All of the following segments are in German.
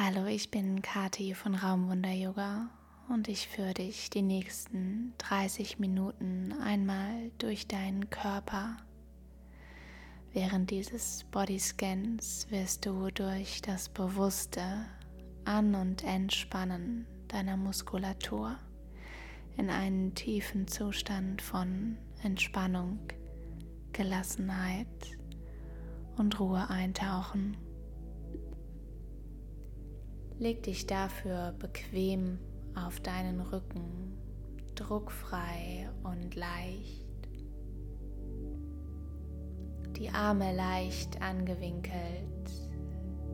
Hallo, ich bin Kati von Raumwunder Yoga und ich führe dich die nächsten 30 Minuten einmal durch deinen Körper. Während dieses Bodyscans wirst du durch das bewusste An- und Entspannen deiner Muskulatur in einen tiefen Zustand von Entspannung, Gelassenheit und Ruhe eintauchen. Leg dich dafür bequem auf deinen Rücken, druckfrei und leicht. Die Arme leicht angewinkelt,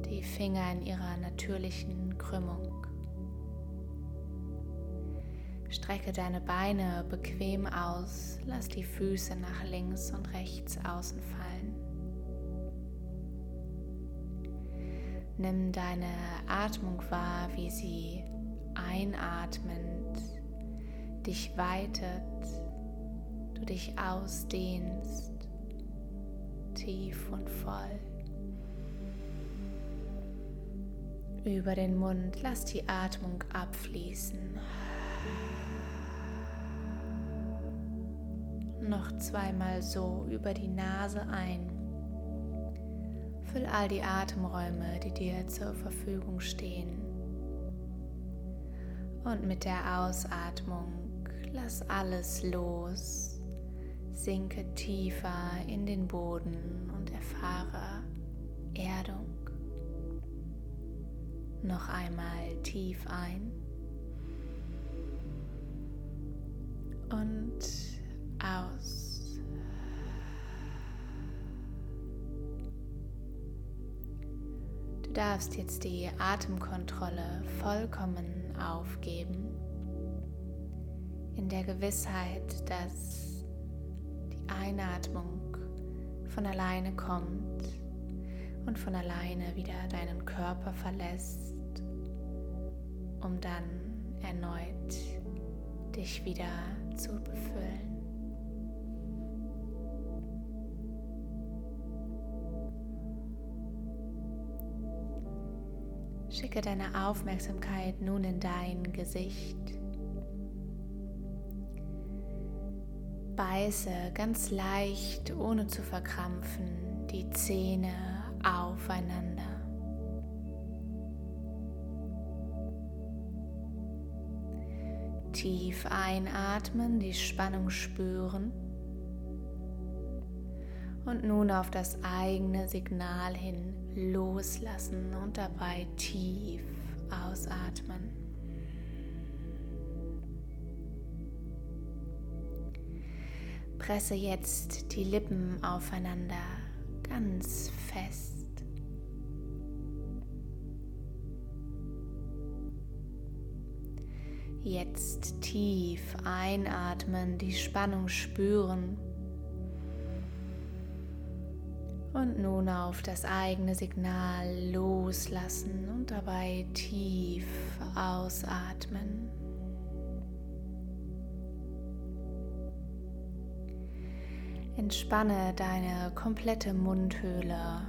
die Finger in ihrer natürlichen Krümmung. Strecke deine Beine bequem aus, lass die Füße nach links und rechts außen fallen. Nimm deine Atmung wahr, wie sie einatmend dich weitet, du dich ausdehnst, tief und voll. Über den Mund lass die Atmung abfließen. Noch zweimal so über die Nase ein. Füll all die Atemräume, die dir zur Verfügung stehen. Und mit der Ausatmung lass alles los. Sinke tiefer in den Boden und erfahre Erdung. Noch einmal tief ein und aus. Darfst jetzt die Atemkontrolle vollkommen aufgeben, in der Gewissheit, dass die Einatmung von alleine kommt und von alleine wieder deinen Körper verlässt, um dann erneut dich wieder zu befüllen. Schicke deine Aufmerksamkeit nun in dein Gesicht. Beiße ganz leicht, ohne zu verkrampfen, die Zähne aufeinander. Tief einatmen, die Spannung spüren und nun auf das eigene Signal hin loslassen und dabei tief ausatmen. Presse jetzt die Lippen aufeinander ganz fest. Jetzt tief einatmen, die Spannung spüren Und nun auf das eigene Signal loslassen und dabei tief ausatmen. Entspanne deine komplette Mundhöhle.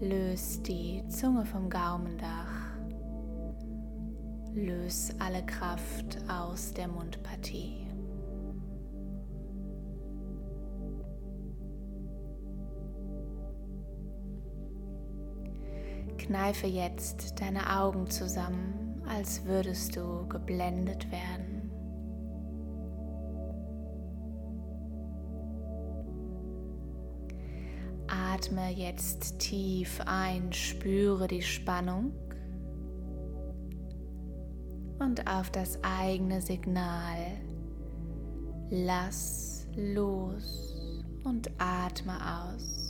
Löse die Zunge vom Gaumendach. Löse alle Kraft aus der Mundpartie. Kneife jetzt deine Augen zusammen, als würdest du geblendet werden. Atme jetzt tief ein, spüre die Spannung und auf das eigene Signal lass los und atme aus.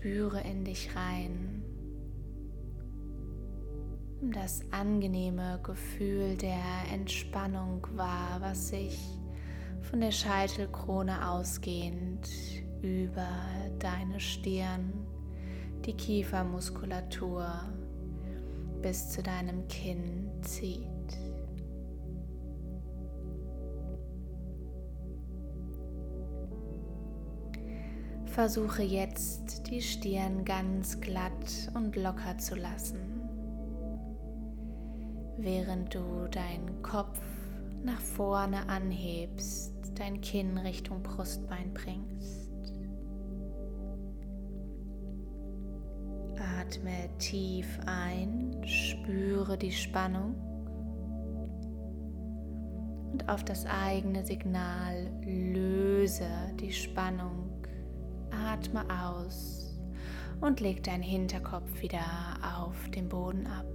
Spüre in dich rein. Das angenehme Gefühl der Entspannung wahr, was sich von der Scheitelkrone ausgehend über deine Stirn, die Kiefermuskulatur bis zu deinem Kinn zieht. Versuche jetzt die Stirn ganz glatt und locker zu lassen, während du deinen Kopf nach vorne anhebst, dein Kinn Richtung Brustbein bringst. Atme tief ein, spüre die Spannung und auf das eigene Signal löse die Spannung. Atme aus und leg deinen Hinterkopf wieder auf den Boden ab.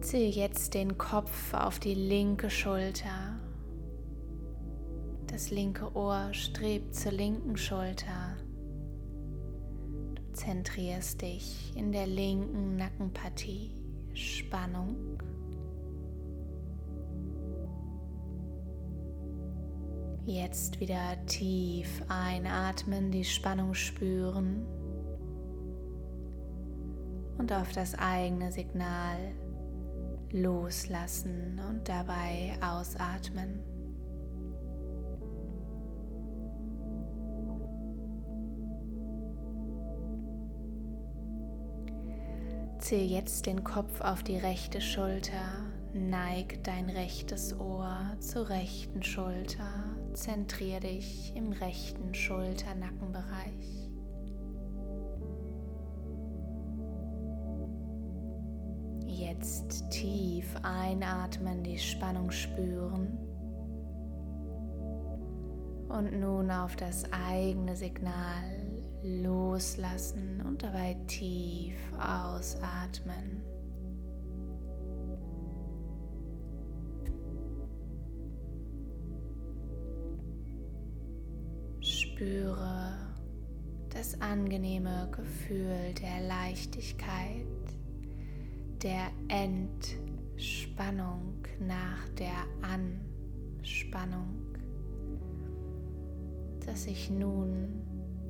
Ziehe jetzt den Kopf auf die linke Schulter. Das linke Ohr strebt zur linken Schulter. Du zentrierst dich in der linken Nackenpartie. Spannung. Jetzt wieder tief einatmen, die Spannung spüren und auf das eigene Signal loslassen und dabei ausatmen. Ziehe jetzt den Kopf auf die rechte Schulter, neig dein rechtes Ohr zur rechten Schulter, zentriere dich im rechten Schulternackenbereich. Jetzt tief einatmen, die Spannung spüren. Und nun auf das eigene Signal loslassen und dabei tief ausatmen. Spüre das angenehme Gefühl der Leichtigkeit der Entspannung nach der Anspannung, dass sich nun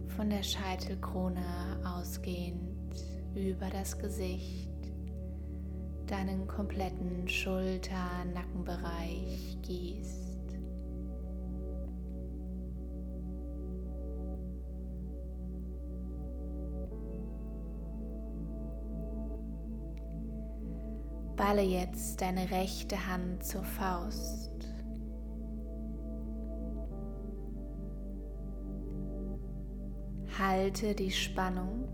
von der Scheitelkrone ausgehend über das Gesicht deinen kompletten Schulter-Nackenbereich gießt. Balle jetzt deine rechte Hand zur Faust. Halte die Spannung.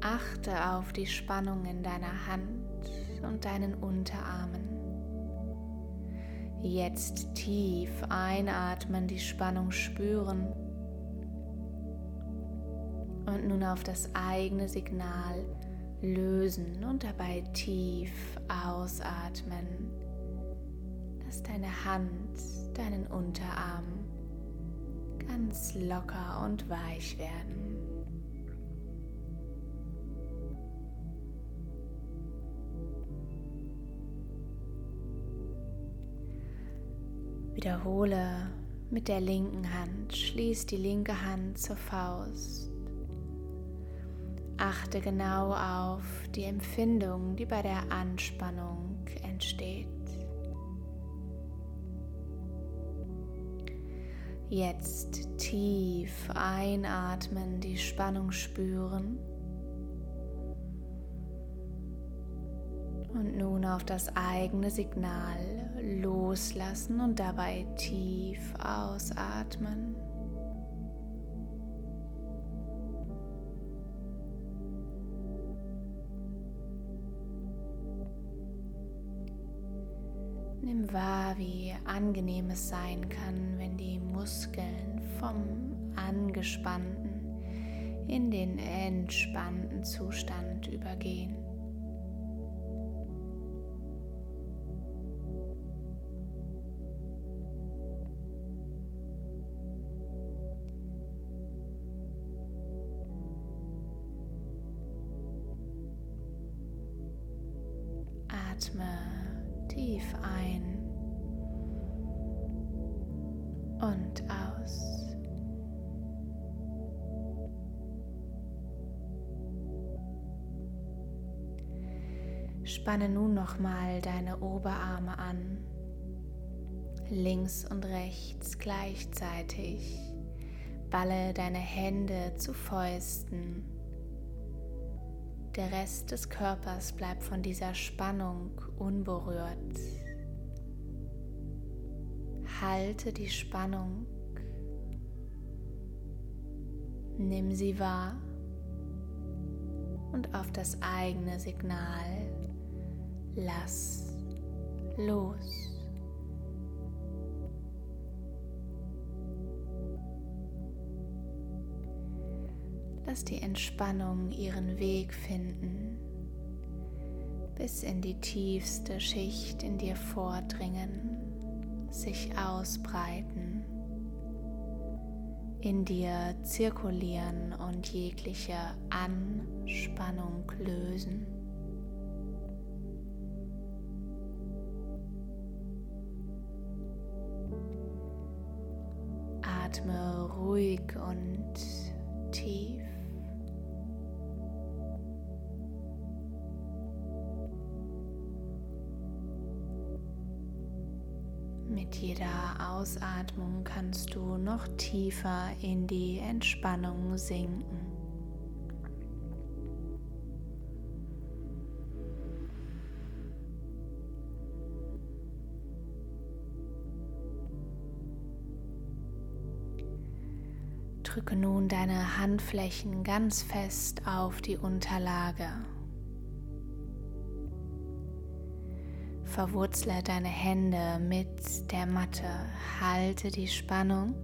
Achte auf die Spannung in deiner Hand und deinen Unterarmen. Jetzt tief einatmen, die Spannung spüren und nun auf das eigene Signal lösen und dabei tief ausatmen. Lass deine Hand, deinen Unterarm ganz locker und weich werden. Wiederhole mit der linken Hand, schließ die linke Hand zur Faust Achte genau auf die Empfindung, die bei der Anspannung entsteht. Jetzt tief einatmen, die Spannung spüren. Und nun auf das eigene Signal loslassen und dabei tief ausatmen. Wahr, wie angenehm es sein kann, wenn die Muskeln vom angespannten in den entspannten Zustand übergehen. Spanne nun nochmal deine Oberarme an, links und rechts gleichzeitig. Balle deine Hände zu Fäusten. Der Rest des Körpers bleibt von dieser Spannung unberührt. Halte die Spannung. Nimm sie wahr und auf das eigene Signal lass los. Lass die Entspannung ihren Weg finden, bis in die tiefste Schicht in dir vordringen, sich ausbreiten, in dir zirkulieren und jegliche Anspannung lösen. Atme ruhig und tief. Mit jeder Ausatmung kannst du noch tiefer in die Entspannung sinken. Drücke nun deine Handflächen ganz fest auf die Unterlage. Verwurzle deine Hände mit der Matte. Halte die Spannung.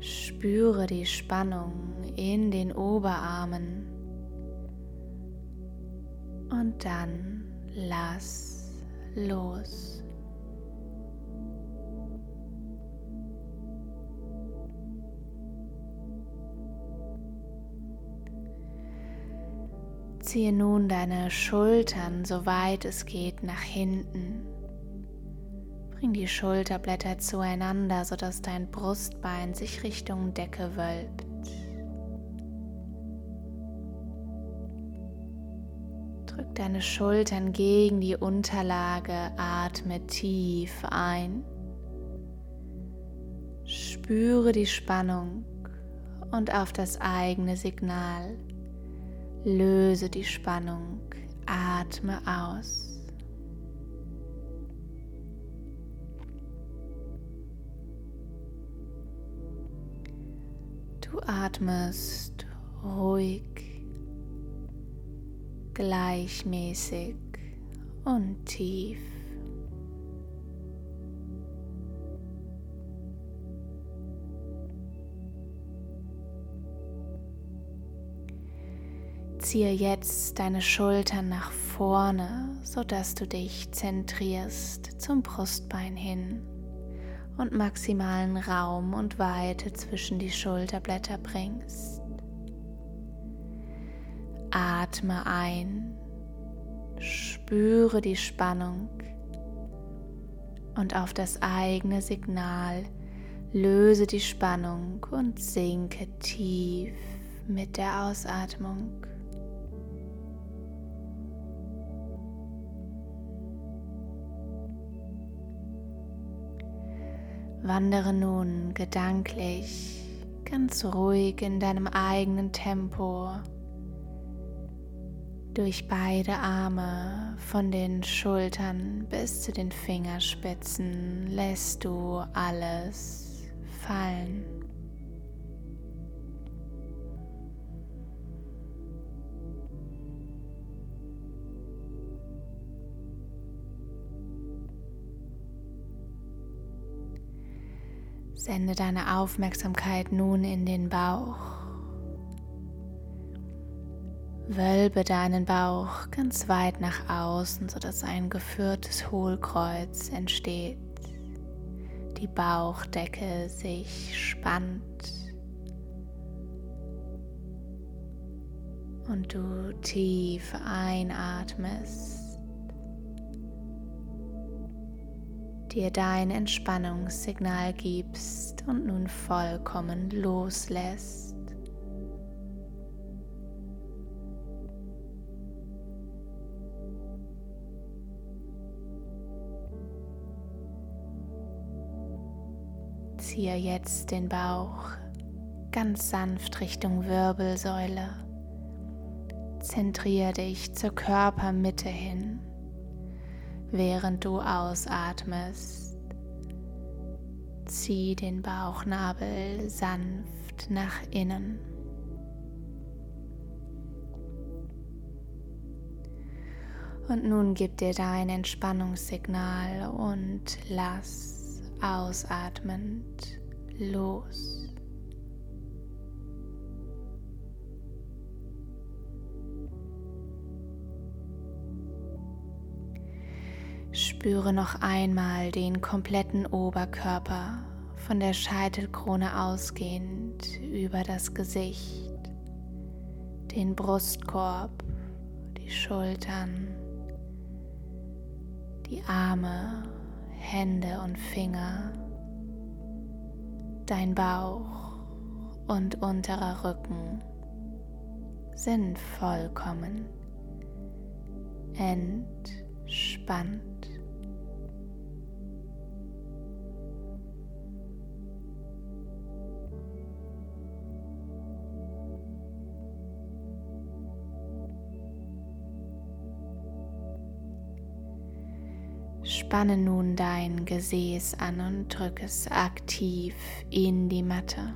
Spüre die Spannung in den Oberarmen. Und dann lass los. Ziehe nun deine Schultern, soweit es geht, nach hinten. Bring die Schulterblätter zueinander, sodass dein Brustbein sich Richtung Decke wölbt. Drück deine Schultern gegen die Unterlage, atme tief ein. Spüre die Spannung und auf das eigene Signal Löse die Spannung, atme aus. Du atmest ruhig, gleichmäßig und tief. Ziehe jetzt deine Schultern nach vorne, sodass du dich zentrierst zum Brustbein hin und maximalen Raum und Weite zwischen die Schulterblätter bringst. Atme ein, spüre die Spannung und auf das eigene Signal löse die Spannung und sinke tief mit der Ausatmung. Wandere nun gedanklich ganz ruhig in deinem eigenen Tempo durch beide Arme von den Schultern bis zu den Fingerspitzen lässt du alles fallen. Sende deine Aufmerksamkeit nun in den Bauch. Wölbe deinen Bauch ganz weit nach außen, sodass ein geführtes Hohlkreuz entsteht. Die Bauchdecke sich spannt. Und du tief einatmest. dir dein Entspannungssignal gibst und nun vollkommen loslässt. Ziehe jetzt den Bauch ganz sanft Richtung Wirbelsäule. Zentriere dich zur Körpermitte hin während du ausatmest. Zieh den Bauchnabel sanft nach innen. Und nun gib dir dein Entspannungssignal und lass ausatmend los. Spüre noch einmal den kompletten Oberkörper von der Scheitelkrone ausgehend über das Gesicht, den Brustkorb, die Schultern, die Arme, Hände und Finger, dein Bauch und unterer Rücken sind vollkommen entspannt. Spanne nun dein Gesäß an und drück es aktiv in die Matte.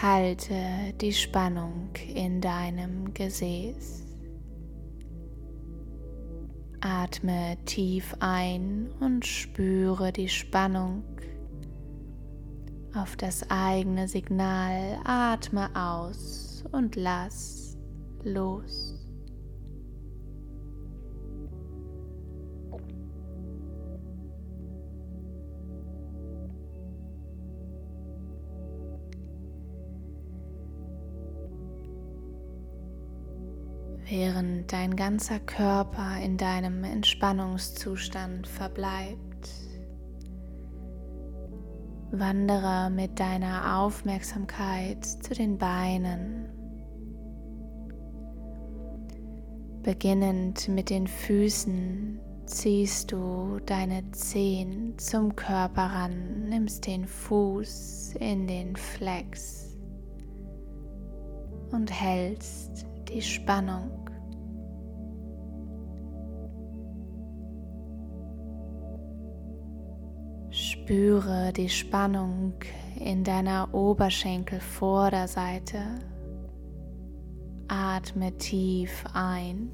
Halte die Spannung in deinem Gesäß. Atme tief ein und spüre die Spannung. Auf das eigene Signal atme aus und lass los. Während dein ganzer Körper in deinem Entspannungszustand verbleibt. Wandere mit deiner Aufmerksamkeit zu den Beinen. Beginnend mit den Füßen ziehst du deine Zehen zum Körper ran, nimmst den Fuß in den Flex und hältst die Spannung. Spüre die Spannung in deiner Oberschenkelvorderseite. Atme tief ein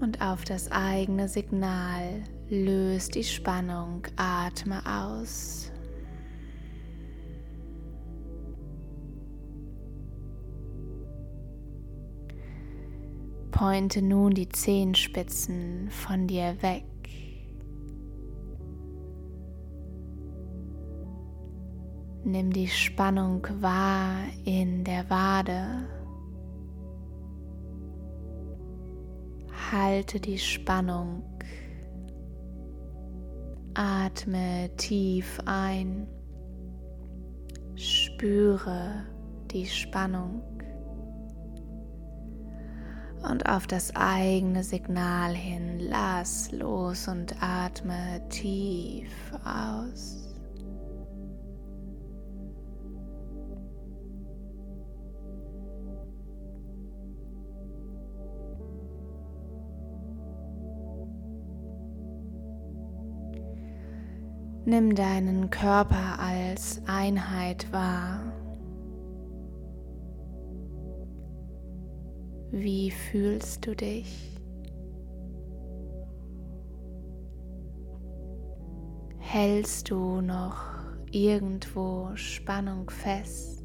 und auf das eigene Signal löst die Spannung. Atme aus. Pointe nun die Zehenspitzen von dir weg. Nimm die Spannung wahr in der Wade. Halte die Spannung. Atme tief ein. Spüre die Spannung und auf das eigene Signal hin lass los und atme tief aus. Nimm deinen Körper als Einheit wahr. Wie fühlst du dich? Hältst du noch irgendwo Spannung fest?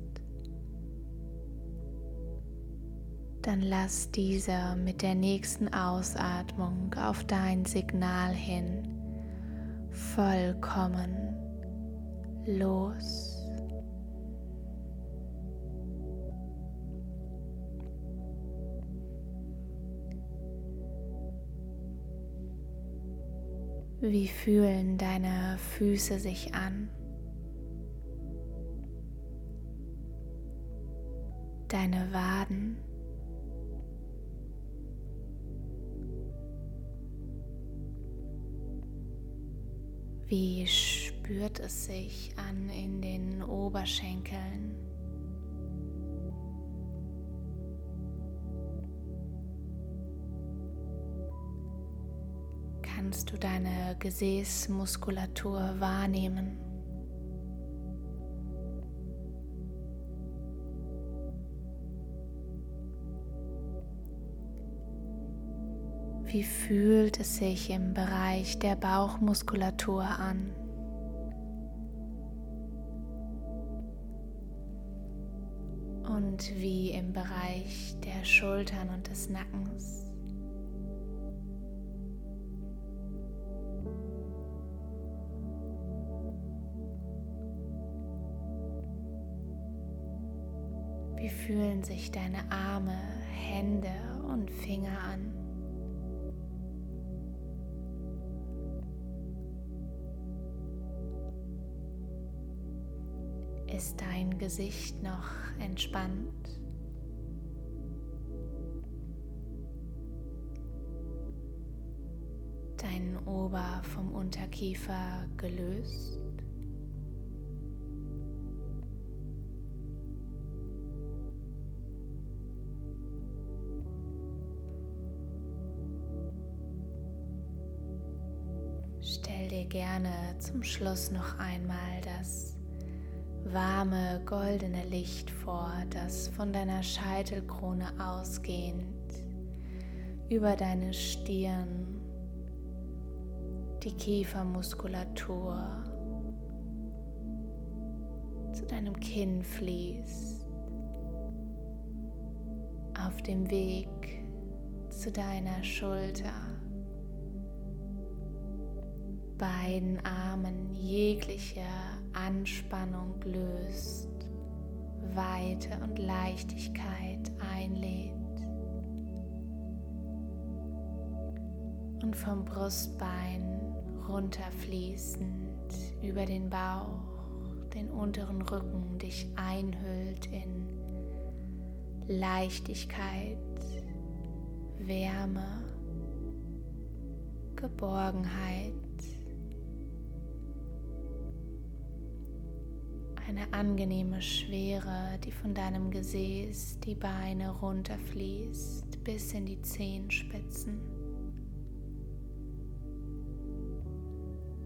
Dann lass diese mit der nächsten Ausatmung auf dein Signal hin vollkommen los. Wie fühlen deine Füße sich an? Deine Waden? Wie spürt es sich an in den Oberschenkeln? Kannst du deine Gesäßmuskulatur wahrnehmen? Wie fühlt es sich im Bereich der Bauchmuskulatur an? Und wie im Bereich der Schultern und des Nackens? Sich deine Arme, Hände und Finger an? Ist dein Gesicht noch entspannt? Dein Ober vom Unterkiefer gelöst? Stell dir gerne zum Schluss noch einmal das warme goldene Licht vor, das von deiner Scheitelkrone ausgehend über deine Stirn, die Kiefermuskulatur zu deinem Kinn fließt, auf dem Weg zu deiner Schulter, beiden Armen jeglicher Anspannung löst, Weite und Leichtigkeit einlädt. Und vom Brustbein runterfließend über den Bauch, den unteren Rücken dich einhüllt in Leichtigkeit, Wärme, Geborgenheit eine angenehme Schwere, die von deinem Gesäß die Beine runterfließt bis in die Zehenspitzen.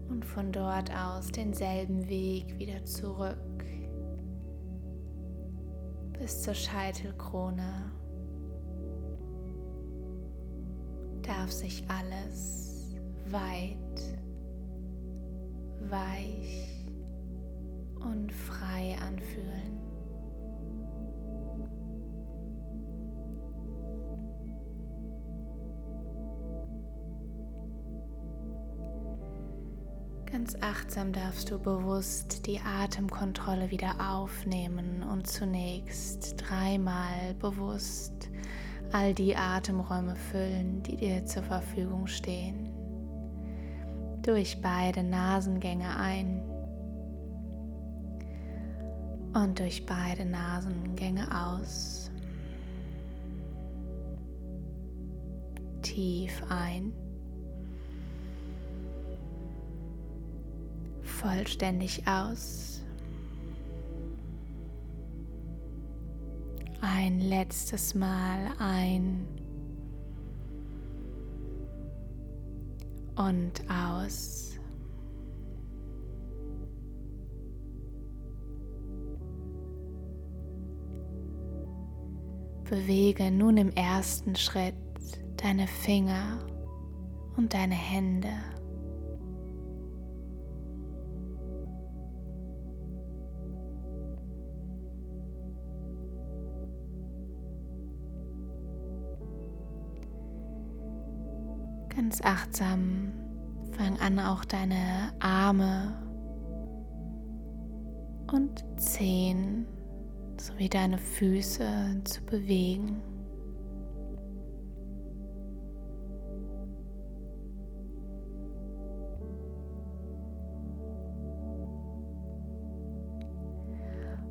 Und von dort aus denselben Weg wieder zurück bis zur Scheitelkrone. Darf sich alles weit, weich und frei anfühlen. Ganz achtsam darfst du bewusst die Atemkontrolle wieder aufnehmen und zunächst dreimal bewusst all die Atemräume füllen, die dir zur Verfügung stehen. Durch beide Nasengänge ein und durch beide Nasengänge aus. Tief ein. Vollständig aus. Ein letztes Mal ein und aus. Bewege nun im ersten Schritt deine Finger und deine Hände. Ganz achtsam fang an auch deine Arme und Zehen sowie deine Füße zu bewegen.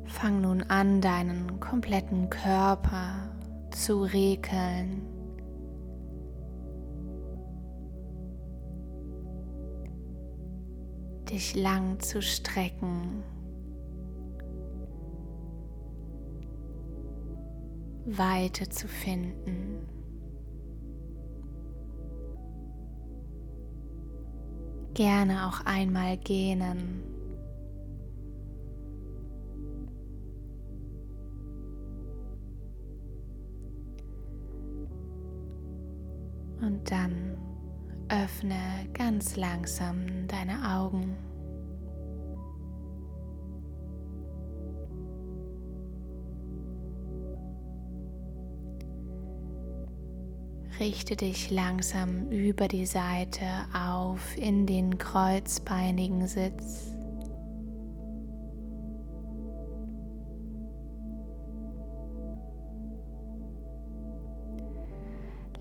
Fang nun an, deinen kompletten Körper zu rekeln. dich lang zu strecken. Weite zu finden. Gerne auch einmal gähnen. Und dann öffne ganz langsam deine Augen. Richte dich langsam über die Seite auf in den kreuzbeinigen Sitz.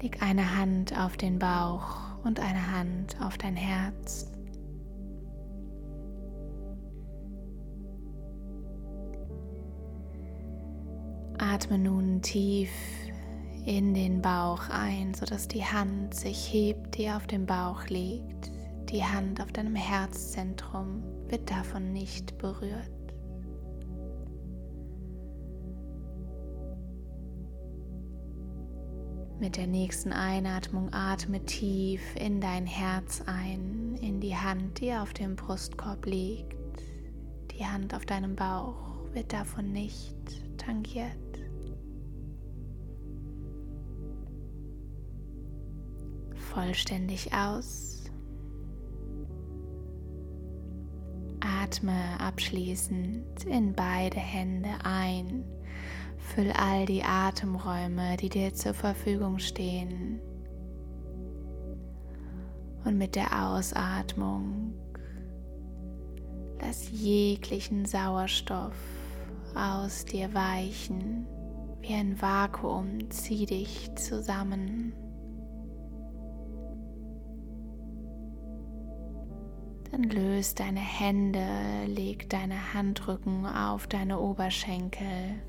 Leg eine Hand auf den Bauch und eine Hand auf dein Herz. Atme nun tief in den Bauch ein, sodass die Hand sich hebt, die auf dem Bauch liegt. Die Hand auf deinem Herzzentrum wird davon nicht berührt. Mit der nächsten Einatmung atme tief in dein Herz ein, in die Hand, die auf dem Brustkorb liegt. Die Hand auf deinem Bauch wird davon nicht tangiert. Vollständig aus. Atme abschließend in beide Hände ein Füll all die Atemräume, die dir zur Verfügung stehen. Und mit der Ausatmung lass jeglichen Sauerstoff aus dir weichen. Wie ein Vakuum zieh dich zusammen. Dann löst deine Hände, leg deine Handrücken auf deine Oberschenkel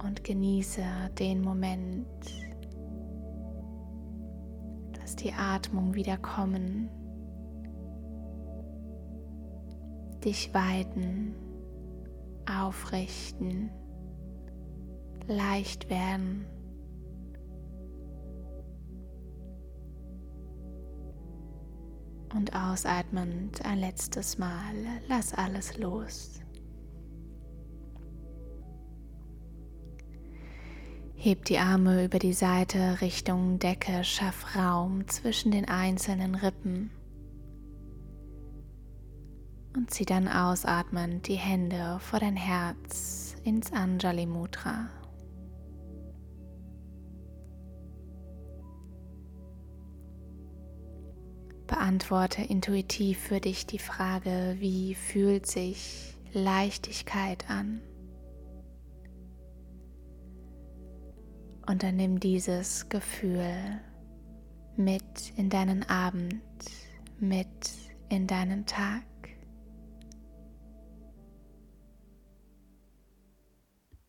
und genieße den Moment. Lass die Atmung wieder kommen. Dich weiten, aufrichten, leicht werden. Und ausatmend ein letztes Mal, lass alles los. Heb die Arme über die Seite Richtung Decke, schaff Raum zwischen den einzelnen Rippen und zieh dann ausatmend die Hände vor dein Herz ins Anjali Mudra. Beantworte intuitiv für dich die Frage, wie fühlt sich Leichtigkeit an? Und dann nimm dieses Gefühl mit in deinen Abend, mit in deinen Tag.